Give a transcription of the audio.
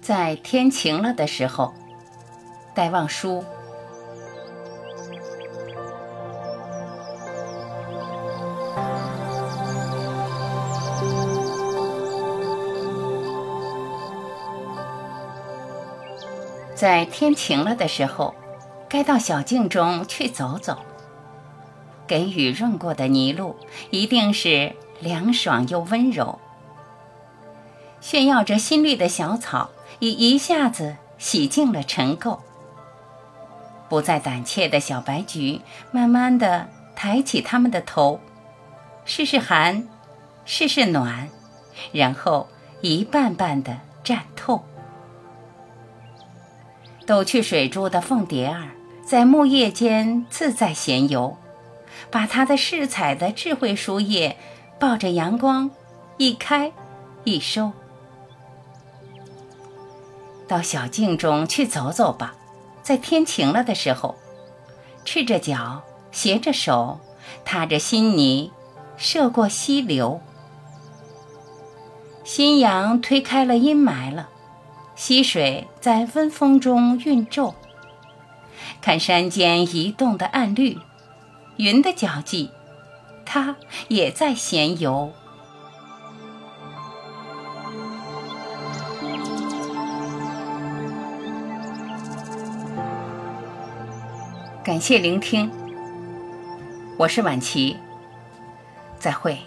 在天晴了的时候，戴望舒。在天晴了的时候，该到小径中去走走。给雨润过的泥路，一定是凉爽又温柔。炫耀着新绿的小草，已一下子洗净了尘垢。不再胆怯的小白菊，慢慢的抬起它们的头，试试寒，试试暖，然后一瓣瓣的绽透。抖去水珠的凤蝶儿，在木叶间自在闲游。把它的饰彩的智慧书页，抱着阳光，一开一收。到小径中去走走吧，在天晴了的时候，赤着脚，携着手，踏着新泥，涉过溪流。新阳推开了阴霾了，溪水在温风中晕皱。看山间移动的暗绿。云的脚迹，它也在闲游。感谢聆听，我是婉琪，再会。